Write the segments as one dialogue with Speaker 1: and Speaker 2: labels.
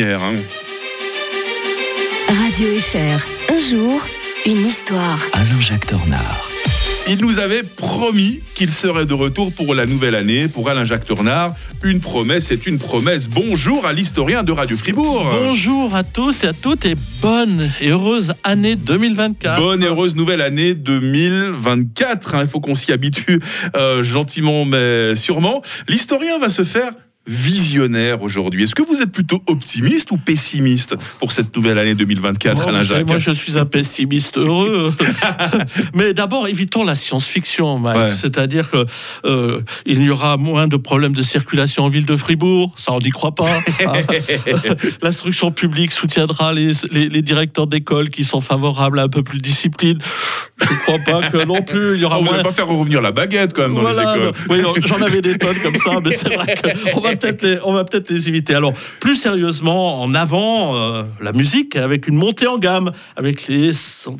Speaker 1: Hein.
Speaker 2: Radio FR, un jour, une histoire.
Speaker 3: Alain-Jacques Tornard.
Speaker 1: Il nous avait promis qu'il serait de retour pour la nouvelle année. Pour Alain-Jacques Tornard, une promesse est une promesse. Bonjour à l'historien de Radio Fribourg.
Speaker 4: Bonjour à tous et à toutes et bonne et heureuse année 2024.
Speaker 1: Bonne et heureuse nouvelle année 2024. Hein. Il faut qu'on s'y habitue euh, gentiment mais sûrement. L'historien va se faire visionnaire aujourd'hui. Est-ce que vous êtes plutôt optimiste ou pessimiste pour cette nouvelle année 2024, Alain Jacques
Speaker 4: Moi, je suis un pessimiste heureux. Mais d'abord, évitons la science-fiction, C'est-à-dire qu'il euh, y aura moins de problèmes de circulation en ville de Fribourg. Ça, on n'y croit pas. L'instruction publique soutiendra les, les, directeurs d'école qui sont favorables à un peu plus de discipline. Je ne crois pas que non plus. Il y aura
Speaker 1: on
Speaker 4: ne
Speaker 1: va pas faire revenir la baguette quand même dans les écoles.
Speaker 4: Oui, j'en avais des tonnes comme ça, mais c'est vrai qu'on va on va peut-être les éviter. Alors, plus sérieusement, en avant, euh, la musique avec une montée en gamme, avec les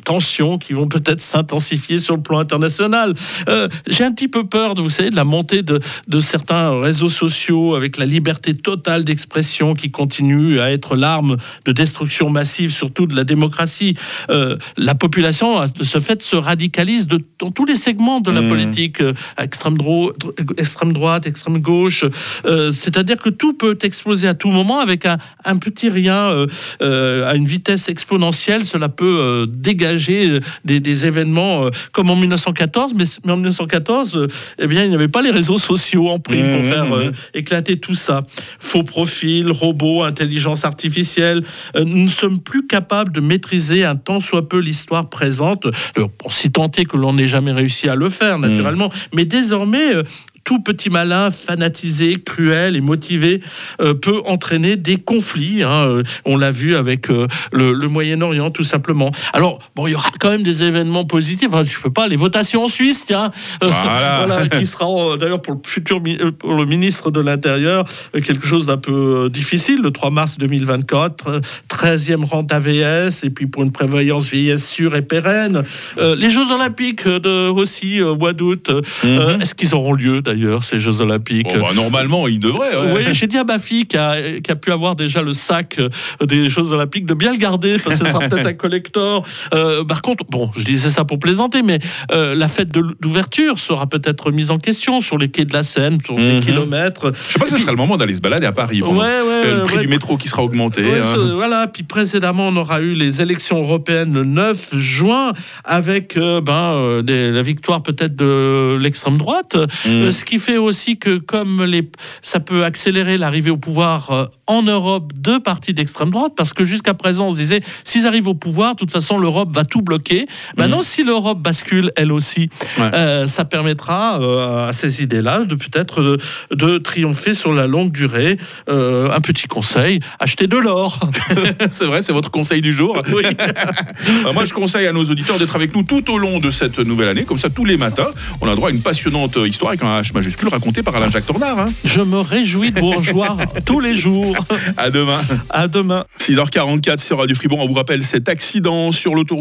Speaker 4: tensions qui vont peut-être s'intensifier sur le plan international. Euh, j'ai un petit peu peur, de, vous savez, de la montée de, certains réseaux sociaux avec la liberté totale d'expression qui continue à être l'arme de destruction massive, surtout de la démocratie. Euh, la population, de ce fait, se radicalise de, dans tous les segments de la mmh. politique, extrême, extrême droite, extrême gauche. C'est-à-dire que tout peut exploser à tout moment avec un, petit rien euh, euh, à une vitesse exponentielle. Cela peut euh, dégager des, événements comme en 1914, mais, en 1914, eh bien, il n'y avait pas les réseaux sociaux en prime pour mmh, faire mmh, mmh. éclater tout ça. Faux profils, robots, intelligence artificielle. nous ne sommes plus capables de maîtriser un tant soit peu l'histoire présente, si tant est que l'on n'ait jamais réussi à le faire, naturellement. Mais désormais, tout petit malin, fanatisé, cruel et motivé euh, peut entraîner des conflits. Hein, euh, on l'a vu avec euh, le, Moyen-Orient, tout simplement. Alors, bon, il y aura quand même des événements positifs. Enfin, je ne peux pas, les votations en Suisse, tiens, voilà. qui sera d'ailleurs pour le futur pour le ministre de l'Intérieur quelque chose d'un peu difficile, le 3 mars 2024, 13e rente AVS, et puis pour une prévoyance vieillesse sûre et pérenne. les Jeux Olympiques de, aussi, au mois d'août, mhm. est-ce qu'ils auront lieu d'ailleurs, ces Jeux Olympiques.
Speaker 1: Bah, normalement, il devrait.
Speaker 4: Oui, j'ai dit à ma fille qui a, pu avoir déjà le sac euh, des Jeux Olympiques de bien le garder, parce que ça sera peut-être un collector. Euh, par contre, bon, je disais ça pour plaisanter, mais euh, la fête d'ouverture sera peut-être mise en question sur les quais de la Seine, sur des mhm. kilomètres.
Speaker 1: Je sais pas si ce sera le moment d'aller se balader à Paris.
Speaker 4: Ouais, ouais,
Speaker 1: le prix du métro qui sera augmenté.
Speaker 4: Hein. Voilà, puis précédemment, on aura eu les élections européennes le 9 juin, avec ben, la victoire peut-être de l'extrême droite. Mhm ce qui fait aussi que comme les, ça peut accélérer l'arrivée au pouvoir euh, en Europe de partis d'extrême droite, parce que jusqu'à présent on se disait s'ils arrivent au pouvoir, de toute façon l'Europe va tout bloquer. Maintenant, mhm. si l'Europe bascule elle aussi, euh, ça permettra euh, à ces idées-là de peut-être de, triompher sur la longue durée. un petit conseil achetez de l'or.
Speaker 1: c'est vrai, c'est votre conseil du jour. Oui. Moi, je conseille à nos auditeurs d'être avec nous tout au long de cette nouvelle année, comme ça tous les matins, on a droit à une passionnante histoire avec un majuscule raconté par Alain-Jacques Tornard. Hein.
Speaker 4: Je me réjouis de vous rejoindre tous les jours.
Speaker 1: À demain.
Speaker 4: À demain.
Speaker 1: 6h44 sur Radio Fribourg. On vous rappelle cet accident sur l'autoroute.